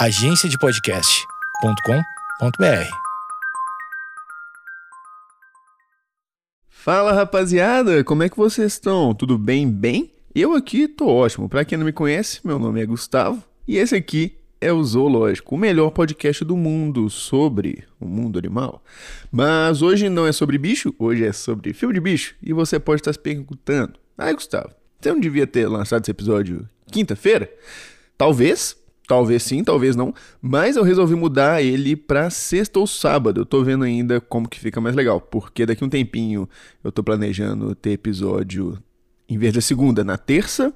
agenciadepodcast.com.br. Fala rapaziada, como é que vocês estão? Tudo bem? Bem? Eu aqui tô ótimo. Para quem não me conhece, meu nome é Gustavo e esse aqui é o Zoológico, o melhor podcast do mundo sobre o mundo animal. Mas hoje não é sobre bicho, hoje é sobre filme de bicho. E você pode estar se perguntando: ai, Gustavo, você não devia ter lançado esse episódio quinta-feira? Talvez, talvez sim, talvez não. Mas eu resolvi mudar ele pra sexta ou sábado. Eu tô vendo ainda como que fica mais legal. Porque daqui um tempinho eu tô planejando ter episódio em vez da segunda, na terça.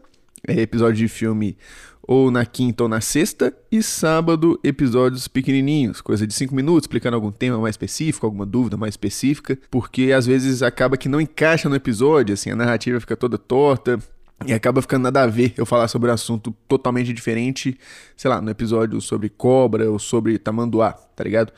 É episódio de filme ou na quinta ou na sexta, e sábado episódios pequenininhos, coisa de 5 minutos, explicando algum tema mais específico, alguma dúvida mais específica, porque às vezes acaba que não encaixa no episódio, assim, a narrativa fica toda torta, e acaba ficando nada a ver eu falar sobre um assunto totalmente diferente, sei lá, no episódio sobre cobra ou sobre tamanduá, tá ligado?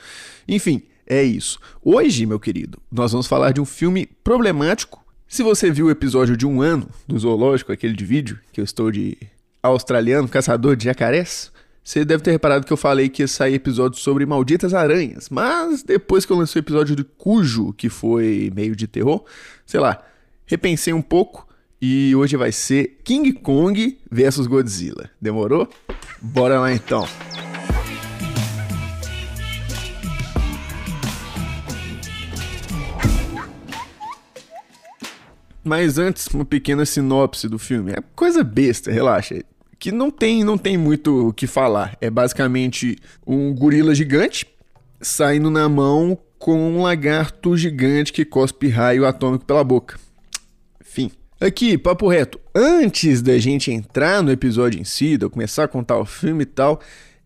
Enfim, é isso. Hoje, meu querido, nós vamos falar de um filme problemático. Se você viu o episódio de um ano do Zoológico, aquele de vídeo, que eu estou de australiano, caçador de jacarés, você deve ter reparado que eu falei que ia sair episódio sobre malditas aranhas, mas depois que eu lancei o episódio de Cujo, que foi meio de terror, sei lá, repensei um pouco e hoje vai ser King Kong versus Godzilla. Demorou? Bora lá então. Mas antes, uma pequena sinopse do filme. É coisa besta, relaxa que não tem, não tem muito o que falar. É basicamente um gorila gigante saindo na mão com um lagarto gigante que cospe raio atômico pela boca. Fim. Aqui, papo reto. Antes da gente entrar no episódio em si, de eu começar a contar o filme e tal,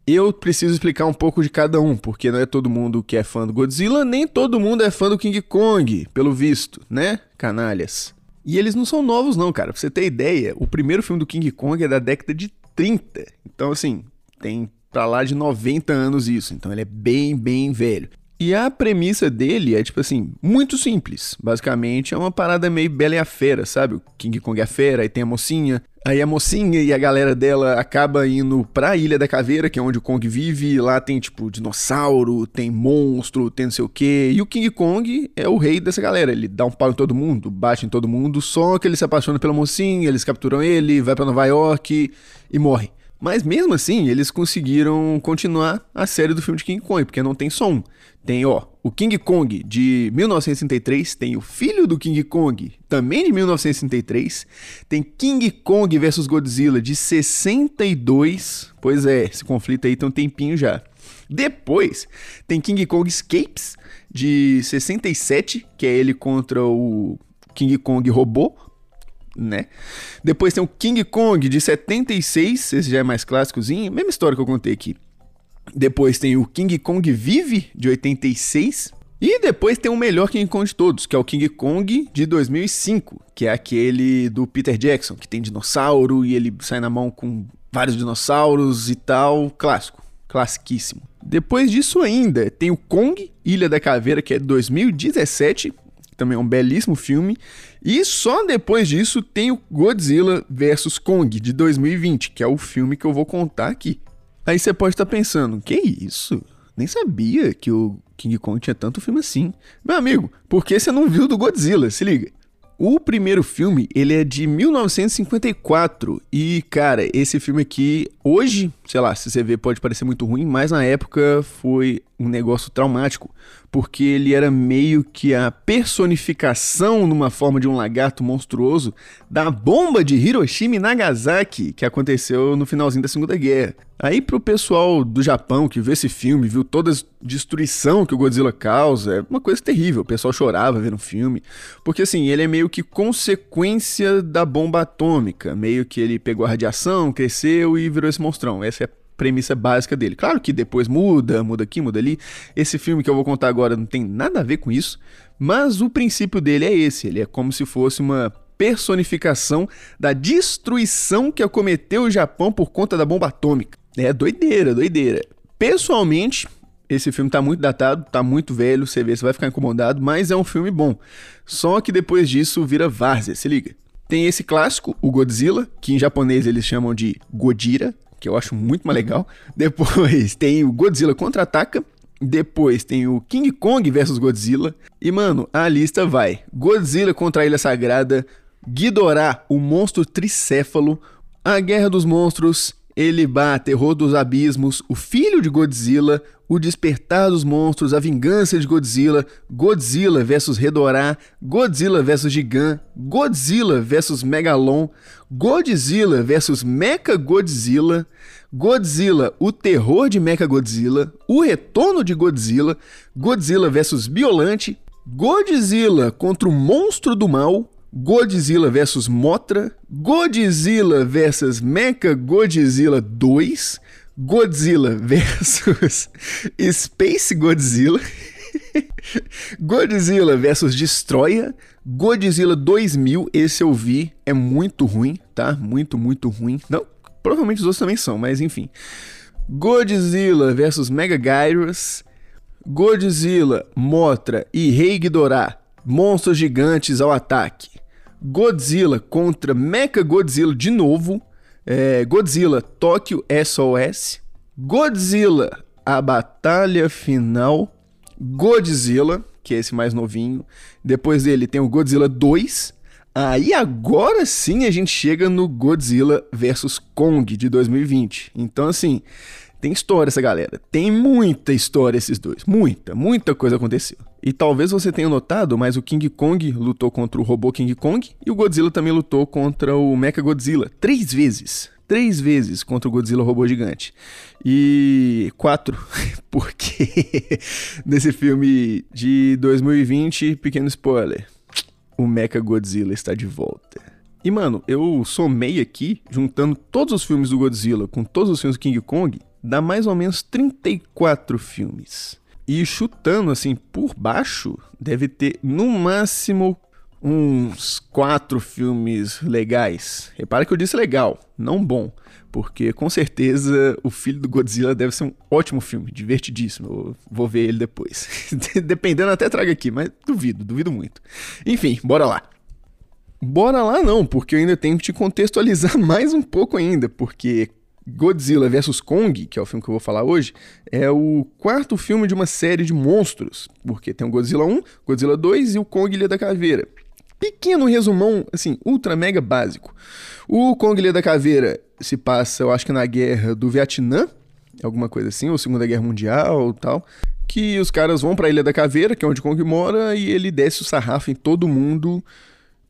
eu preciso explicar um pouco de cada um, porque não é todo mundo que é fã do Godzilla, nem todo mundo é fã do King Kong, pelo visto, né, canalhas? E eles não são novos, não, cara. Pra você ter ideia, o primeiro filme do King Kong é da década de 30. Então, assim, tem pra lá de 90 anos isso. Então, ele é bem, bem velho. E a premissa dele é, tipo assim, muito simples. Basicamente, é uma parada meio bela e a fera, sabe? O King Kong é a fera, aí tem a mocinha. Aí a mocinha e a galera dela acaba indo pra Ilha da Caveira, que é onde o Kong vive. Lá tem, tipo, dinossauro, tem monstro, tem não sei o quê. E o King Kong é o rei dessa galera. Ele dá um pau em todo mundo, bate em todo mundo. Só que ele se apaixona pela mocinha, eles capturam ele, vai para Nova York e morre. Mas mesmo assim, eles conseguiram continuar a série do filme de King Kong, porque não tem som. Tem, ó, o King Kong de 1963, tem o filho do King Kong, também de 1963, tem King Kong versus Godzilla de 62. Pois é, esse conflito aí tem um tempinho já. Depois, tem King Kong Escapes de 67, que é ele contra o King Kong robô, né? Depois tem o King Kong de 76, esse já é mais clássicozinho, mesma história que eu contei aqui. Depois tem o King Kong Vive de 86. E depois tem o melhor King Kong de todos, que é o King Kong de 2005, que é aquele do Peter Jackson, que tem dinossauro e ele sai na mão com vários dinossauros e tal. Clássico, classiquíssimo. Depois disso ainda tem o Kong, Ilha da Caveira, que é de 2017, também é um belíssimo filme. E só depois disso tem o Godzilla vs Kong de 2020, que é o filme que eu vou contar aqui. Aí você pode estar pensando, que isso? Nem sabia que o King Kong tinha tanto filme assim. Meu amigo, por que você não viu do Godzilla? Se liga. O primeiro filme, ele é de 1954 e, cara, esse filme aqui, hoje, sei lá, se você ver pode parecer muito ruim, mas na época foi um negócio traumático, porque ele era meio que a personificação numa forma de um lagarto monstruoso da bomba de Hiroshima e Nagasaki que aconteceu no finalzinho da Segunda Guerra. Aí pro pessoal do Japão que viu esse filme, viu toda a destruição que o Godzilla causa, é uma coisa terrível. O pessoal chorava vendo o filme, porque assim, ele é meio que consequência da bomba atômica, meio que ele pegou a radiação, cresceu e virou esse monstrão. Essa premissa básica dele. Claro que depois muda, muda aqui, muda ali. Esse filme que eu vou contar agora não tem nada a ver com isso, mas o princípio dele é esse. Ele é como se fosse uma personificação da destruição que acometeu o Japão por conta da bomba atômica. É doideira, doideira. Pessoalmente, esse filme tá muito datado, tá muito velho, você vê, você vai ficar incomodado, mas é um filme bom. Só que depois disso vira várzea, se liga. Tem esse clássico, o Godzilla, que em japonês eles chamam de Godira, que eu acho muito mais legal. Depois tem o Godzilla Contra-Ataca. Depois tem o King Kong versus Godzilla. E, mano, a lista vai: Godzilla contra a Ilha Sagrada, Ghidorah, o monstro tricéfalo, A Guerra dos Monstros, Elibá, Terror dos Abismos, O Filho de Godzilla, O Despertar dos Monstros, A Vingança de Godzilla, Godzilla vs Redorá, Godzilla vs Gigan, Godzilla vs Megalon, Godzilla vs Mecha Godzilla, Godzilla, O Terror de Mecha Godzilla, O Retorno de Godzilla, Godzilla vs Biolante, Godzilla contra o Monstro do Mal, Godzilla vs Motra, Godzilla vs Mecha Godzilla 2, Godzilla vs Space Godzilla, Godzilla vs Destroyer, Godzilla 2000, esse eu vi, é muito ruim, tá? Muito, muito ruim. Não, provavelmente os outros também são, mas enfim. Godzilla vs Mega Gyros, Godzilla, Motra e Rei Ghidorah, monstros gigantes ao ataque. Godzilla contra Mecha Godzilla de novo. É, Godzilla Tóquio SOS. Godzilla A Batalha Final. Godzilla, que é esse mais novinho. Depois dele tem o Godzilla 2. Aí agora sim a gente chega no Godzilla vs Kong de 2020. Então assim, tem história essa galera. Tem muita história esses dois. Muita, muita coisa aconteceu. E talvez você tenha notado, mas o King Kong lutou contra o robô King Kong e o Godzilla também lutou contra o Mecha Godzilla. Três vezes. Três vezes contra o Godzilla robô gigante. E quatro, porque nesse filme de 2020, pequeno spoiler, o Mecha Godzilla está de volta. E mano, eu somei aqui, juntando todos os filmes do Godzilla com todos os filmes do King Kong, dá mais ou menos 34 filmes. E chutando assim por baixo, deve ter no máximo uns quatro filmes legais. Repara que eu disse legal, não bom, porque com certeza o Filho do Godzilla deve ser um ótimo filme, divertidíssimo. Eu vou ver ele depois. Dependendo, até trago aqui, mas duvido, duvido muito. Enfim, bora lá. Bora lá não, porque eu ainda tenho que te contextualizar mais um pouco ainda, porque Godzilla vs Kong, que é o filme que eu vou falar hoje, é o quarto filme de uma série de monstros, porque tem o Godzilla 1, Godzilla 2 e o Kong Ilha da Caveira. Pequeno resumão, assim, ultra mega básico. O Kong Ilha da Caveira se passa, eu acho que na guerra do Vietnã, alguma coisa assim, ou Segunda Guerra Mundial tal, que os caras vão para a Ilha da Caveira, que é onde Kong mora, e ele desce o sarrafo em todo mundo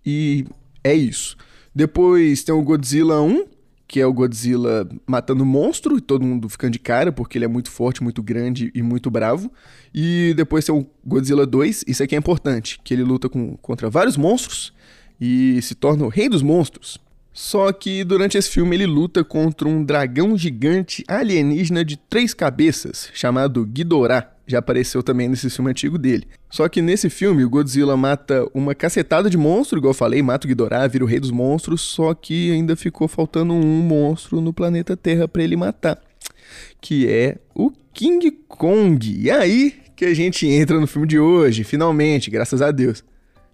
e é isso. Depois tem o Godzilla 1, que é o Godzilla matando monstro e todo mundo ficando de cara porque ele é muito forte, muito grande e muito bravo. E depois tem o Godzilla 2, isso aqui é importante, que ele luta com, contra vários monstros e se torna o rei dos monstros. Só que durante esse filme ele luta contra um dragão gigante alienígena de três cabeças, chamado Ghidorah. Já apareceu também nesse filme antigo dele. Só que nesse filme o Godzilla mata uma cacetada de monstro, igual eu falei, mata o Ghidorah, vira o rei dos monstros, só que ainda ficou faltando um monstro no planeta Terra para ele matar, que é o King Kong. E aí que a gente entra no filme de hoje, finalmente, graças a Deus.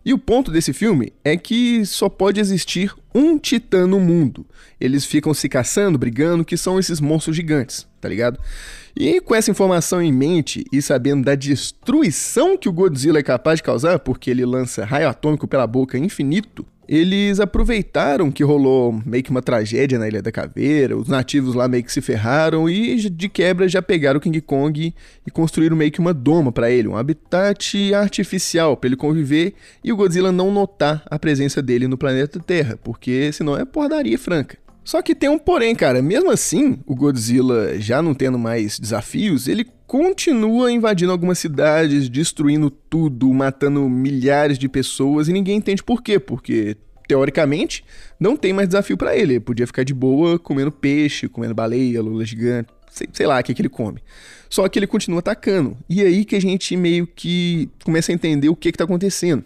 E o ponto desse filme é que só pode existir um titã no mundo. Eles ficam se caçando, brigando, que são esses monstros gigantes, tá ligado? E com essa informação em mente e sabendo da destruição que o Godzilla é capaz de causar, porque ele lança raio atômico pela boca infinito, eles aproveitaram que rolou meio que uma tragédia na Ilha da Caveira, os nativos lá meio que se ferraram e de quebra já pegaram o King Kong e construíram meio que uma doma para ele, um habitat artificial para ele conviver e o Godzilla não notar a presença dele no planeta Terra, porque senão é porradaria franca. Só que tem um porém, cara. Mesmo assim, o Godzilla já não tendo mais desafios, ele continua invadindo algumas cidades, destruindo tudo, matando milhares de pessoas e ninguém entende por quê. Porque, teoricamente, não tem mais desafio para ele. Ele podia ficar de boa comendo peixe, comendo baleia, lula gigante, sei, sei lá o que, que ele come. Só que ele continua atacando. E é aí que a gente meio que começa a entender o que, que tá acontecendo.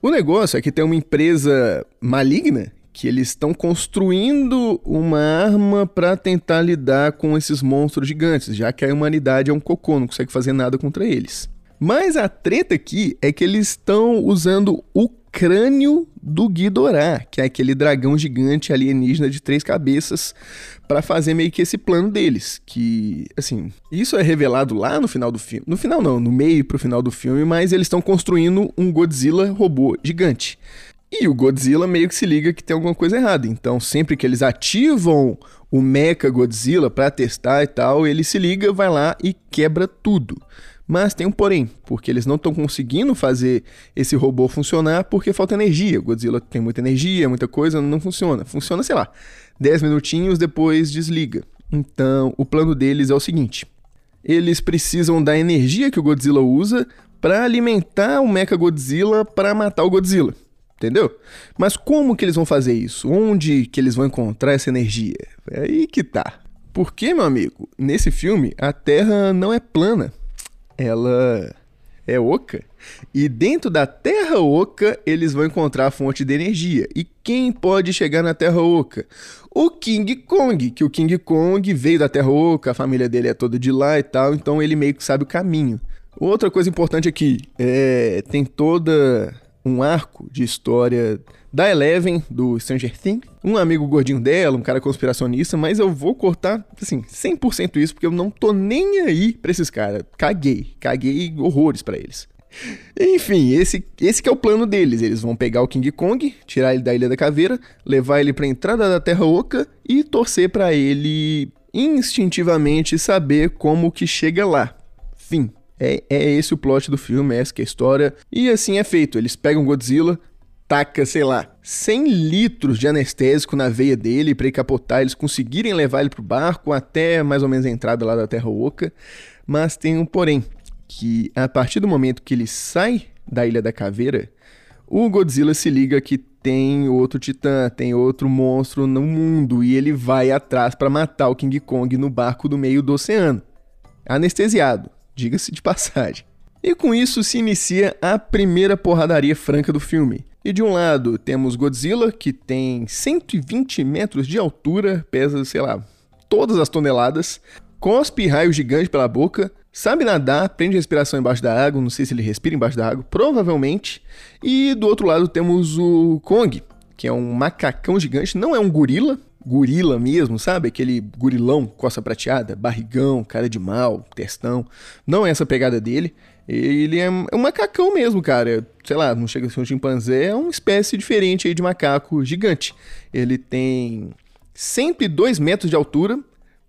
O negócio é que tem uma empresa maligna que eles estão construindo uma arma para tentar lidar com esses monstros gigantes, já que a humanidade é um cocô, não consegue fazer nada contra eles. Mas a treta aqui é que eles estão usando o crânio do Ghidorah, que é aquele dragão gigante alienígena de três cabeças, para fazer meio que esse plano deles. Que, assim, isso é revelado lá no final do filme. No final, não, no meio pro final do filme, mas eles estão construindo um Godzilla robô gigante. E o Godzilla meio que se liga que tem alguma coisa errada. Então, sempre que eles ativam o Mecha Godzilla para testar e tal, ele se liga, vai lá e quebra tudo. Mas tem um porém, porque eles não estão conseguindo fazer esse robô funcionar porque falta energia. O Godzilla tem muita energia, muita coisa, não funciona. Funciona, sei lá, 10 minutinhos, depois desliga. Então, o plano deles é o seguinte: eles precisam da energia que o Godzilla usa para alimentar o Mecha Godzilla para matar o Godzilla. Entendeu? Mas como que eles vão fazer isso? Onde que eles vão encontrar essa energia? É aí que tá. Porque, meu amigo, nesse filme a Terra não é plana. Ela é oca. E dentro da Terra Oca, eles vão encontrar a fonte de energia. E quem pode chegar na Terra Oca? O King Kong, que o King Kong veio da Terra Oca, a família dele é toda de lá e tal, então ele meio que sabe o caminho. Outra coisa importante aqui, é, tem toda um arco de história da Eleven, do Stranger Things, um amigo gordinho dela, um cara conspiracionista, mas eu vou cortar, assim, 100% isso, porque eu não tô nem aí pra esses caras. Caguei, caguei horrores para eles. Enfim, esse, esse que é o plano deles. Eles vão pegar o King Kong, tirar ele da Ilha da Caveira, levar ele pra entrada da Terra Oca e torcer para ele instintivamente saber como que chega lá. Fim. É, é esse o plot do filme, é essa que é a história. E assim é feito. Eles pegam Godzilla, taca, sei lá, 100 litros de anestésico na veia dele para capotar, eles conseguirem levar ele pro barco até mais ou menos a entrada lá da Terra Oca. Mas tem um porém, que a partir do momento que ele sai da Ilha da Caveira, o Godzilla se liga que tem outro titã, tem outro monstro no mundo e ele vai atrás para matar o King Kong no barco do meio do oceano. Anestesiado diga-se de passagem. E com isso se inicia a primeira porradaria franca do filme. E de um lado temos Godzilla, que tem 120 metros de altura, pesa, sei lá, todas as toneladas, cospe raio gigante pela boca, sabe nadar, prende respiração embaixo da água, não sei se ele respira embaixo da água, provavelmente. E do outro lado temos o Kong, que é um macacão gigante, não é um gorila, gorila mesmo, sabe? Aquele gorilão, coça prateada, barrigão, cara de mal, testão. Não é essa pegada dele. Ele é um macacão mesmo, cara. Sei lá, não chega a ser um chimpanzé, é uma espécie diferente aí de macaco gigante. Ele tem 102 metros de altura,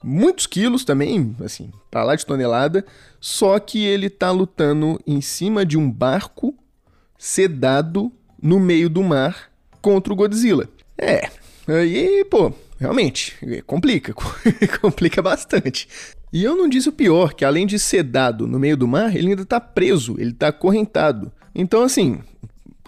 muitos quilos também, assim, pra lá de tonelada. Só que ele tá lutando em cima de um barco sedado no meio do mar contra o Godzilla. É, Aí, pô, realmente, complica, complica bastante. E eu não disse o pior, que além de sedado no meio do mar, ele ainda tá preso, ele tá acorrentado. Então, assim,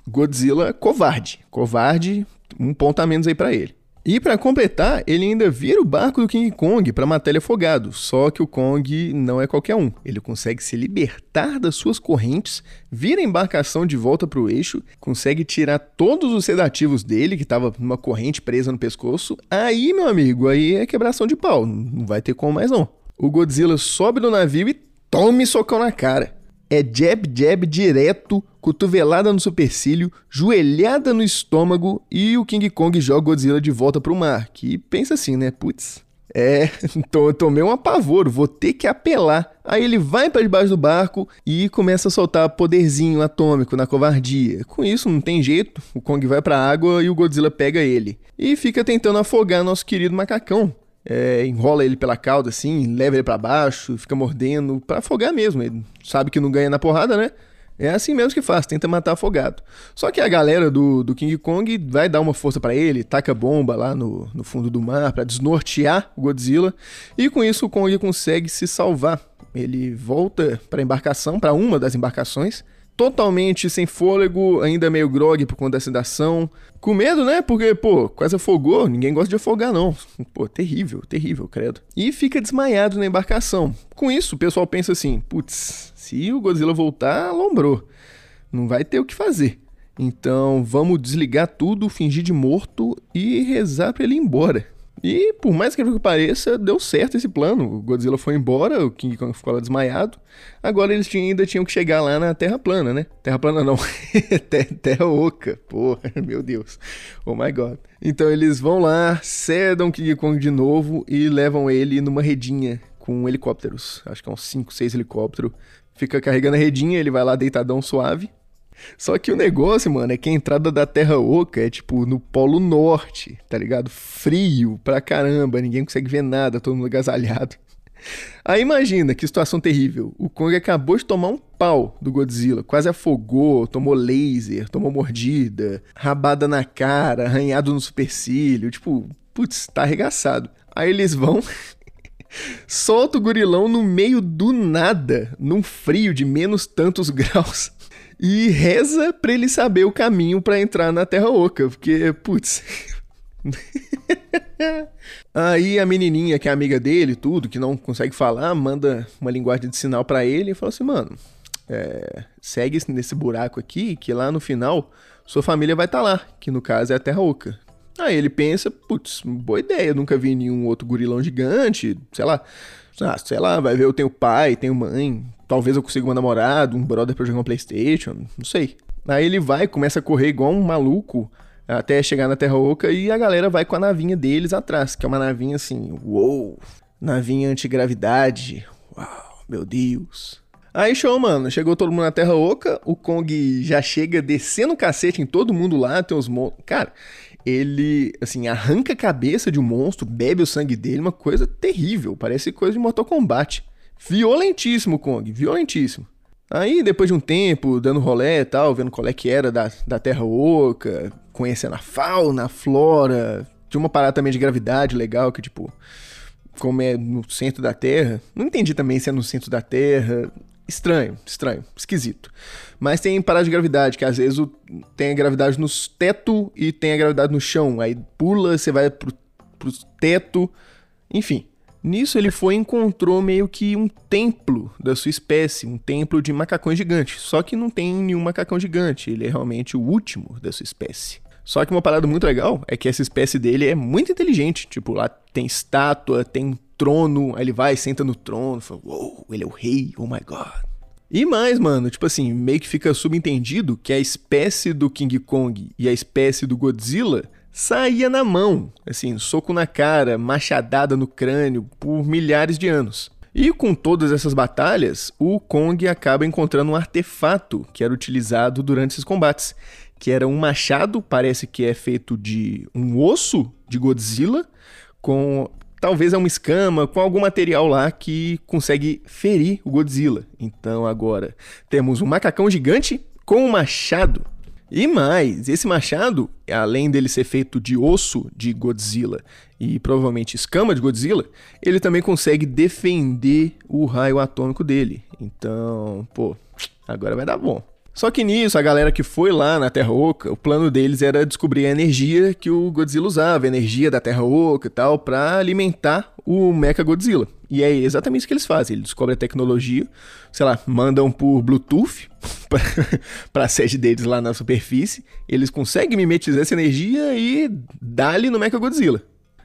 Godzilla covarde. Covarde, um ponto a menos aí para ele. E para completar, ele ainda vira o barco do King Kong para matar ele afogado. Só que o Kong não é qualquer um. Ele consegue se libertar das suas correntes, vira a embarcação de volta para o eixo, consegue tirar todos os sedativos dele, que estava numa corrente presa no pescoço. Aí, meu amigo, aí é quebração de pau. Não vai ter como mais não. O Godzilla sobe do navio e tome socão na cara é jab jab direto, cotovelada no supercílio, joelhada no estômago e o King Kong joga Godzilla de volta pro mar. Que pensa assim, né? Putz. É, tô, tomei um apavoro, vou ter que apelar. Aí ele vai para debaixo do barco e começa a soltar poderzinho atômico na covardia. Com isso, não tem jeito, o Kong vai pra água e o Godzilla pega ele. E fica tentando afogar nosso querido macacão é, enrola ele pela cauda assim, leva ele para baixo, fica mordendo, para afogar mesmo. Ele sabe que não ganha na porrada, né? É assim mesmo que faz, tenta matar afogado. Só que a galera do, do King Kong vai dar uma força para ele, taca bomba lá no, no fundo do mar para desnortear o Godzilla, e com isso o Kong consegue se salvar. Ele volta para embarcação, para uma das embarcações, totalmente sem fôlego, ainda meio grog por conta da sedação. Com medo, né? Porque, pô, quase afogou, ninguém gosta de afogar, não. Pô, terrível, terrível, credo. E fica desmaiado na embarcação. Com isso, o pessoal pensa assim: putz, se o Godzilla voltar, lombrou. Não vai ter o que fazer. Então vamos desligar tudo, fingir de morto e rezar pra ele ir embora. E, por mais que pareça, deu certo esse plano. O Godzilla foi embora, o King Kong ficou lá desmaiado. Agora eles tinham, ainda tinham que chegar lá na Terra plana, né? Terra plana não, Terra oca. Porra, meu Deus. Oh my god. Então eles vão lá, cedam King Kong de novo e levam ele numa redinha com helicópteros. Acho que é uns 5, 6 helicópteros. Fica carregando a redinha, ele vai lá deitadão suave. Só que o negócio, mano, é que a entrada da Terra Oca é tipo no Polo Norte, tá ligado? Frio pra caramba, ninguém consegue ver nada, todo mundo agasalhado. Aí imagina que situação terrível. O Kong acabou de tomar um pau do Godzilla, quase afogou, tomou laser, tomou mordida, rabada na cara, arranhado no supercílio, tipo, putz, tá arregaçado. Aí eles vão solta o gorilão no meio do nada, num frio de menos tantos graus e reza pra ele saber o caminho para entrar na Terra Oca, porque, putz. Aí a menininha, que é amiga dele, tudo, que não consegue falar, manda uma linguagem de sinal para ele e fala assim: mano, é, segue nesse buraco aqui, que lá no final sua família vai estar tá lá, que no caso é a Terra Oca. Aí ele pensa: putz, boa ideia, nunca vi nenhum outro gorilão gigante, sei lá. Ah, sei lá, vai ver, eu tenho pai, tenho mãe, talvez eu consiga um namorado, um brother pra jogar um Playstation, não sei. Aí ele vai, começa a correr igual um maluco até chegar na Terra Oca e a galera vai com a navinha deles atrás, que é uma navinha assim, uou, navinha antigravidade, uau, meu Deus. Aí show, mano, chegou todo mundo na Terra Oca, o Kong já chega descendo o cacete em todo mundo lá, tem os monstros. Cara, ele, assim, arranca a cabeça de um monstro, bebe o sangue dele, uma coisa terrível, parece coisa de Mortal Kombat. Violentíssimo, Kong, violentíssimo. Aí, depois de um tempo, dando rolé e tal, vendo qual é que era da, da Terra Oca, conhecendo a fauna, a flora, tinha uma parada também de gravidade legal, que tipo, como é no centro da Terra, não entendi também se é no centro da Terra, estranho, estranho, esquisito. Mas tem parada de gravidade, que às vezes o, tem a gravidade no teto e tem a gravidade no chão, aí pula, você vai pro, pro teto, enfim. Nisso ele foi e encontrou meio que um templo da sua espécie, um templo de macacões gigantes. Só que não tem nenhum macacão gigante, ele é realmente o último da sua espécie. Só que uma parada muito legal é que essa espécie dele é muito inteligente. Tipo, lá tem estátua, tem trono, aí ele vai, senta no trono, fala, uou, wow, ele é o rei, oh my god. E mais, mano, tipo assim, meio que fica subentendido que a espécie do King Kong e a espécie do Godzilla saía na mão, assim, soco na cara, machadada no crânio por milhares de anos. E com todas essas batalhas, o Kong acaba encontrando um artefato que era utilizado durante esses combates, que era um machado, parece que é feito de um osso de Godzilla, com talvez é uma escama, com algum material lá que consegue ferir o Godzilla. Então agora temos um macacão gigante com um machado e mais, esse machado, além dele ser feito de osso de Godzilla e provavelmente escama de Godzilla, ele também consegue defender o raio atômico dele. Então, pô, agora vai dar bom. Só que nisso, a galera que foi lá na Terra Oca, o plano deles era descobrir a energia que o Godzilla usava, a energia da Terra Oca e tal, para alimentar o Mecha Godzilla. E é exatamente isso que eles fazem. Eles descobrem a tecnologia, sei lá, mandam por Bluetooth para a sede deles lá na superfície. Eles conseguem mimetizar essa energia e dá-lhe no Mecha Godzilla.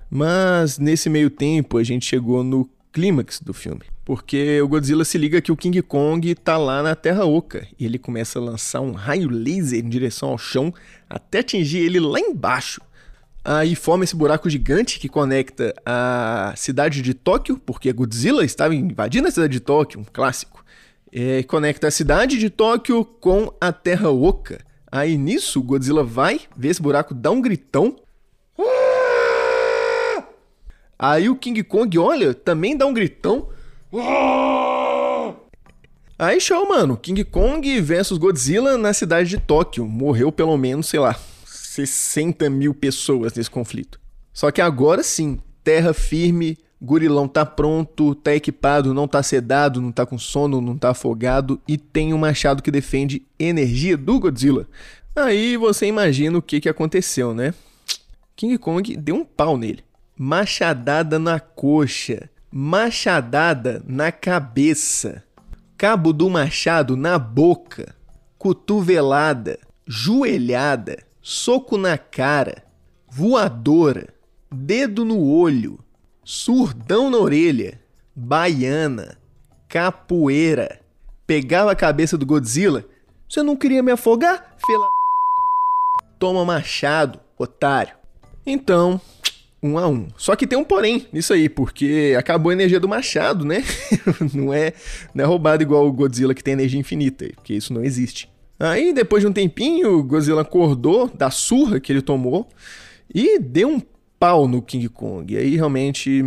Mas nesse meio tempo a gente chegou no clímax do filme. Porque o Godzilla se liga que o King Kong tá lá na Terra Oca e ele começa a lançar um raio laser em direção ao chão até atingir ele lá embaixo. Aí forma esse buraco gigante que conecta a cidade de Tóquio, porque Godzilla estava invadindo a cidade de Tóquio, um clássico. É, conecta a cidade de Tóquio com a Terra Oca. Aí nisso, Godzilla vai, vê esse buraco, dá um gritão. Aí o King Kong olha, também dá um gritão. Aí show, mano. King Kong versus Godzilla na cidade de Tóquio. Morreu pelo menos, sei lá, 60 mil pessoas nesse conflito. Só que agora sim, terra firme, Gurilão tá pronto, tá equipado, não tá sedado, não tá com sono, não tá afogado e tem um machado que defende energia do Godzilla. Aí você imagina o que, que aconteceu, né? King Kong deu um pau nele. Machadada na coxa machadada na cabeça, cabo do machado na boca, cotovelada, joelhada, soco na cara, voadora, dedo no olho, surdão na orelha, baiana, capoeira, pegava a cabeça do Godzilla. Você não queria me afogar? Fela. Toma machado, otário. Então, um a um. Só que tem um porém nisso aí, porque acabou a energia do machado, né? não, é, não é roubado igual o Godzilla que tem energia infinita, porque isso não existe. Aí, depois de um tempinho, o Godzilla acordou da surra que ele tomou e deu um pau no King Kong. E aí, realmente,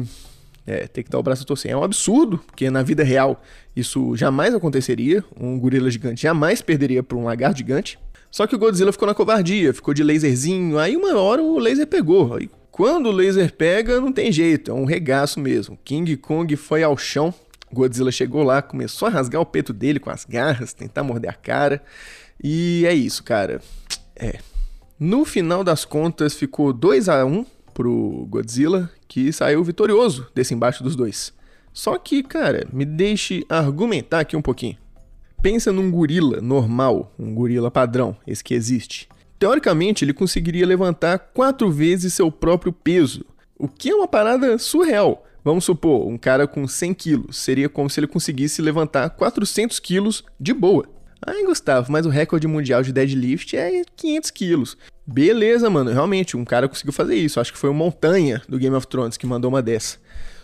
é, tem que dar o braço a torcer. É um absurdo, porque na vida real isso jamais aconteceria. Um gorila gigante jamais perderia para um lagarto gigante. Só que o Godzilla ficou na covardia, ficou de laserzinho. Aí uma hora o laser pegou. Aí quando o laser pega, não tem jeito, é um regaço mesmo. King Kong foi ao chão, Godzilla chegou lá, começou a rasgar o peito dele com as garras, tentar morder a cara. E é isso, cara. É. No final das contas, ficou 2 a 1 pro Godzilla, que saiu vitorioso desse embate dos dois. Só que, cara, me deixe argumentar aqui um pouquinho. Pensa num gorila normal, um gorila padrão, esse que existe. Teoricamente, ele conseguiria levantar quatro vezes seu próprio peso, o que é uma parada surreal. Vamos supor, um cara com 100 quilos, seria como se ele conseguisse levantar 400 quilos de boa. Ai, Gustavo, mas o recorde mundial de deadlift é 500 quilos. Beleza, mano, realmente, um cara conseguiu fazer isso. Acho que foi o Montanha do Game of Thrones que mandou uma dessa.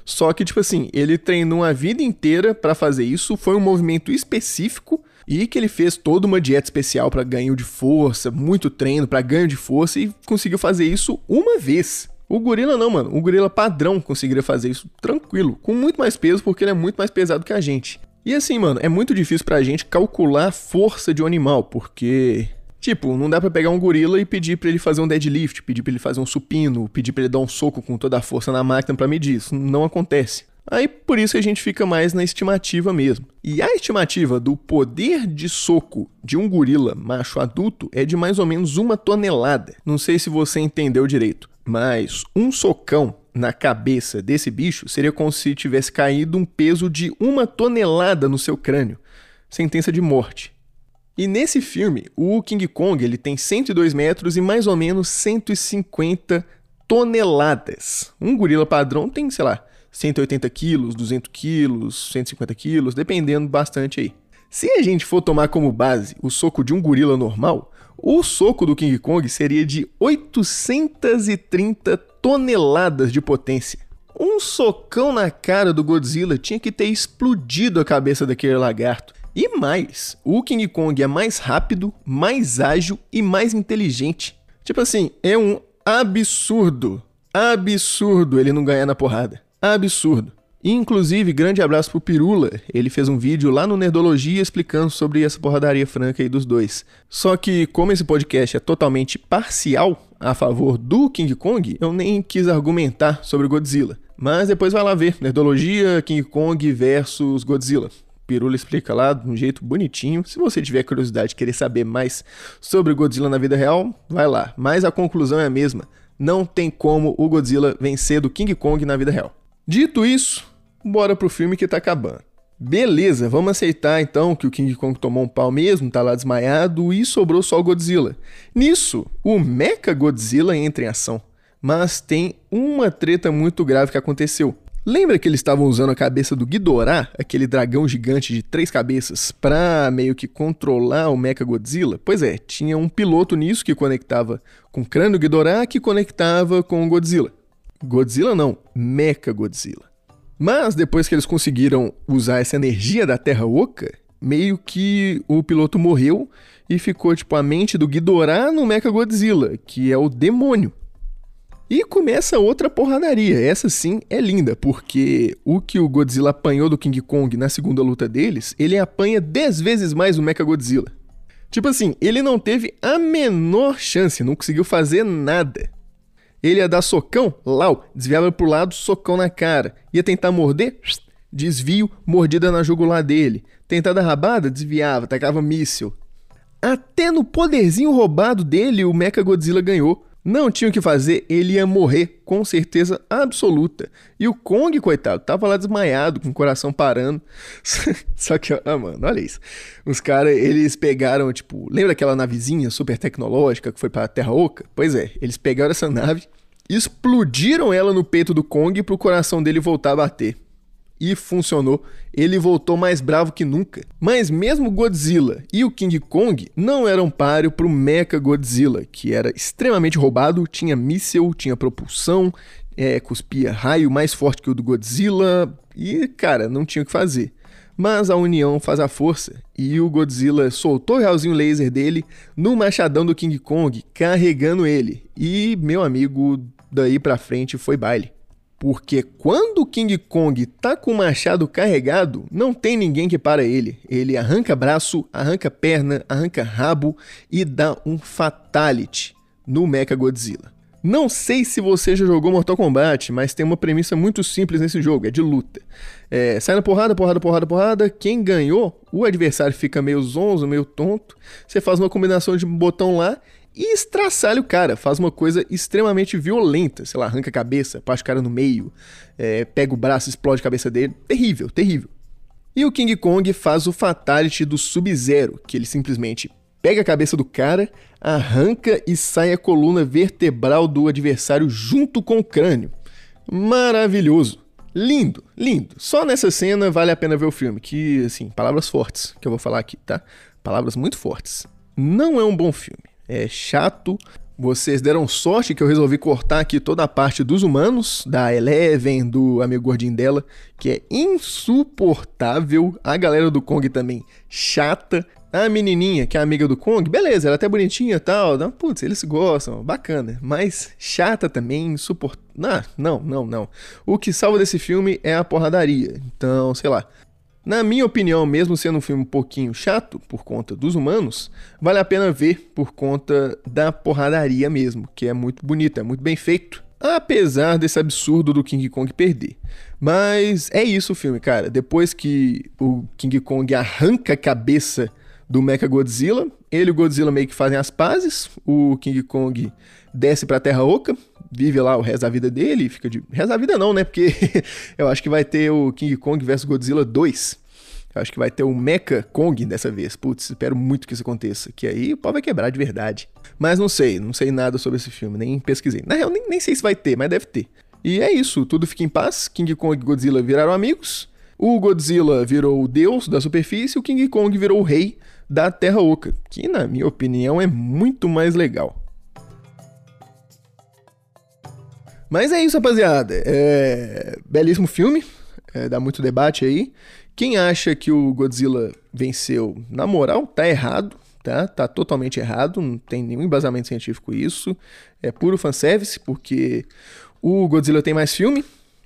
Só que, tipo assim, ele treinou a vida inteira para fazer isso, foi um movimento específico e que ele fez toda uma dieta especial para ganho de força, muito treino para ganho de força e conseguiu fazer isso uma vez. O gorila não, mano. O gorila padrão conseguiria fazer isso tranquilo, com muito mais peso, porque ele é muito mais pesado que a gente. E assim, mano, é muito difícil pra gente calcular a força de um animal, porque Tipo, não dá para pegar um gorila e pedir para ele fazer um deadlift, pedir para ele fazer um supino, pedir para ele dar um soco com toda a força na máquina para medir. Isso não acontece. Aí por isso a gente fica mais na estimativa mesmo. E a estimativa do poder de soco de um gorila macho adulto é de mais ou menos uma tonelada. Não sei se você entendeu direito, mas um socão na cabeça desse bicho seria como se tivesse caído um peso de uma tonelada no seu crânio. Sentença de morte. E nesse filme, o King Kong ele tem 102 metros e mais ou menos 150 toneladas. Um gorila padrão tem, sei lá, 180 quilos, 200 quilos, 150 quilos, dependendo bastante aí. Se a gente for tomar como base o soco de um gorila normal, o soco do King Kong seria de 830 toneladas de potência. Um socão na cara do Godzilla tinha que ter explodido a cabeça daquele lagarto. E mais, o King Kong é mais rápido, mais ágil e mais inteligente. Tipo assim, é um absurdo, absurdo ele não ganhar na porrada. Absurdo. Inclusive, grande abraço pro Pirula. Ele fez um vídeo lá no Nerdologia explicando sobre essa porradaria franca aí dos dois. Só que, como esse podcast é totalmente parcial a favor do King Kong, eu nem quis argumentar sobre Godzilla. Mas depois vai lá ver. Nerdologia, King Kong versus Godzilla. Pirula explica lá de um jeito bonitinho. Se você tiver curiosidade e querer saber mais sobre Godzilla na vida real, vai lá. Mas a conclusão é a mesma. Não tem como o Godzilla vencer do King Kong na vida real. Dito isso, bora pro filme que tá acabando. Beleza, vamos aceitar então que o King Kong tomou um pau mesmo, tá lá desmaiado e sobrou só o Godzilla. Nisso, o Mecha Godzilla entra em ação. Mas tem uma treta muito grave que aconteceu. Lembra que eles estavam usando a cabeça do Ghidorah, aquele dragão gigante de três cabeças, pra meio que controlar o Mecha Godzilla? Pois é, tinha um piloto nisso que conectava com o crânio Ghidorah que conectava com o Godzilla. Godzilla não, Mecha Godzilla. Mas depois que eles conseguiram usar essa energia da Terra Oca, meio que o piloto morreu e ficou tipo a mente do Ghidorah no Mecha Godzilla, que é o demônio. E começa outra porradaria. Essa sim é linda, porque o que o Godzilla apanhou do King Kong na segunda luta deles, ele apanha 10 vezes mais o Mecha Godzilla. Tipo assim, ele não teve a menor chance, não conseguiu fazer nada. Ele ia dar socão, lau, desviava pro lado, socão na cara. Ia tentar morder, desvio, mordida na jugular dele. Tentar dar rabada, desviava, tacava míssil. Até no poderzinho roubado dele, o Mecha Godzilla ganhou. Não tinha o que fazer, ele ia morrer, com certeza absoluta. E o Kong, coitado, tava lá desmaiado, com o coração parando. Só que, ah, mano, olha isso. Os caras, eles pegaram, tipo, lembra aquela navezinha super tecnológica que foi pra Terra Oca? Pois é, eles pegaram essa nave, explodiram ela no peito do Kong para o coração dele voltar a bater. E funcionou. Ele voltou mais bravo que nunca. Mas mesmo Godzilla e o King Kong não eram páreo para o Mecha Godzilla, que era extremamente roubado, tinha míssel, tinha propulsão, é, cuspia raio mais forte que o do Godzilla e, cara, não tinha o que fazer. Mas a união faz a força e o Godzilla soltou o realzinho laser dele no machadão do King Kong, carregando ele. E, meu amigo, daí pra frente foi baile. Porque quando o King Kong tá com o machado carregado, não tem ninguém que para ele. Ele arranca braço, arranca perna, arranca rabo e dá um fatality no Mecha Godzilla. Não sei se você já jogou Mortal Kombat, mas tem uma premissa muito simples nesse jogo, é de luta. É, sai na porrada, porrada, porrada, porrada. Quem ganhou, o adversário fica meio zonzo, meio tonto. Você faz uma combinação de botão lá e estraçalha o cara. Faz uma coisa extremamente violenta. Sei lá, arranca a cabeça, parte o cara no meio, é, pega o braço, explode a cabeça dele. Terrível, terrível. E o King Kong faz o Fatality do Sub-Zero, que ele simplesmente pega a cabeça do cara, arranca e sai a coluna vertebral do adversário junto com o crânio. Maravilhoso. Lindo, lindo. Só nessa cena vale a pena ver o filme, que, assim, palavras fortes que eu vou falar aqui, tá? Palavras muito fortes. Não é um bom filme. É chato. Vocês deram sorte que eu resolvi cortar aqui toda a parte dos humanos, da Eleven, do amigo gordinho dela, que é insuportável. A galera do Kong também chata. A menininha, que é amiga do Kong, beleza, ela é até bonitinha e tal. Putz, eles gostam, bacana. Mas chata também, insuportável. Não, não, não, não. O que salva desse filme é a porradaria. Então, sei lá. Na minha opinião, mesmo sendo um filme um pouquinho chato por conta dos humanos, vale a pena ver por conta da porradaria mesmo, que é muito bonito, é muito bem feito. Apesar desse absurdo do King Kong perder. Mas é isso o filme, cara. Depois que o King Kong arranca a cabeça do Mecha Godzilla. Ele e o Godzilla meio que fazem as pazes. O King Kong desce pra Terra Oca, vive lá o resto da vida dele, fica de. Resto da vida não, né? Porque eu acho que vai ter o King Kong vs Godzilla 2. Eu acho que vai ter o Mecha Kong dessa vez. Putz, espero muito que isso aconteça. Que aí o pau vai quebrar de verdade. Mas não sei, não sei nada sobre esse filme, nem pesquisei. Na real, nem, nem sei se vai ter, mas deve ter. E é isso, tudo fica em paz. King Kong e Godzilla viraram amigos. O Godzilla virou o deus da superfície, o King Kong virou o rei da Terra Oca, que na minha opinião é muito mais legal. Mas é isso, rapaziada. É... Belíssimo filme, é... dá muito debate aí. Quem acha que o Godzilla venceu, na moral, tá errado, tá? Tá totalmente errado, não tem nenhum embasamento científico isso. É puro fanservice, porque o Godzilla tem mais filme,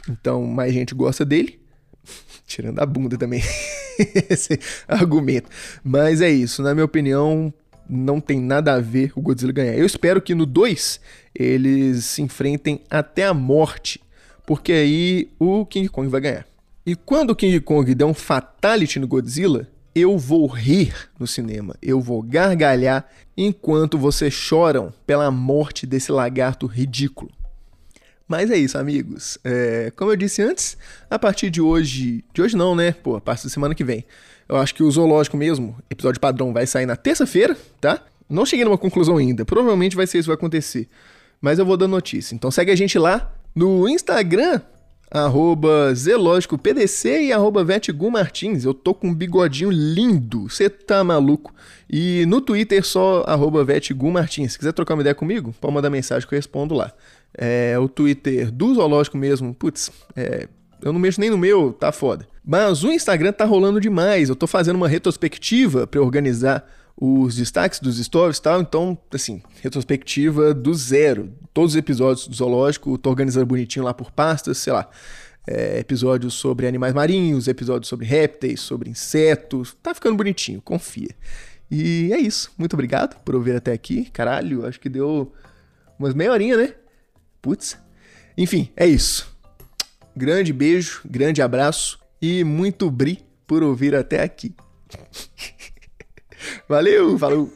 então mais gente gosta dele. Tirando a bunda também. Esse argumento. Mas é isso, na minha opinião, não tem nada a ver o Godzilla ganhar. Eu espero que no 2 eles se enfrentem até a morte, porque aí o King Kong vai ganhar. E quando o King Kong der um fatality no Godzilla, eu vou rir no cinema, eu vou gargalhar enquanto vocês choram pela morte desse lagarto ridículo. Mas é isso, amigos. É, como eu disse antes, a partir de hoje. De hoje não, né? Pô, a partir da semana que vem. Eu acho que o Zoológico mesmo, episódio padrão, vai sair na terça-feira, tá? Não cheguei numa conclusão ainda. Provavelmente vai ser isso que vai acontecer. Mas eu vou dando notícia. Então segue a gente lá no Instagram, arroba zelógicopdc e arroba vetgumartins. Eu tô com um bigodinho lindo, você tá maluco. E no Twitter só arroba vetgumartins. Se quiser trocar uma ideia comigo, pode mandar mensagem que eu respondo lá. É, o Twitter do Zoológico mesmo, putz, é, eu não mexo nem no meu, tá foda. Mas o Instagram tá rolando demais. Eu tô fazendo uma retrospectiva para organizar os destaques dos stories e tal. Então, assim, retrospectiva do zero. Todos os episódios do Zoológico, tô organizando bonitinho lá por pastas, sei lá. É, episódios sobre animais marinhos, episódios sobre répteis, sobre insetos. Tá ficando bonitinho, confia. E é isso. Muito obrigado por ouvir até aqui. Caralho, acho que deu umas meia horinha, né? Putz. Enfim, é isso. Grande beijo, grande abraço e muito bri por ouvir até aqui. Valeu, falou!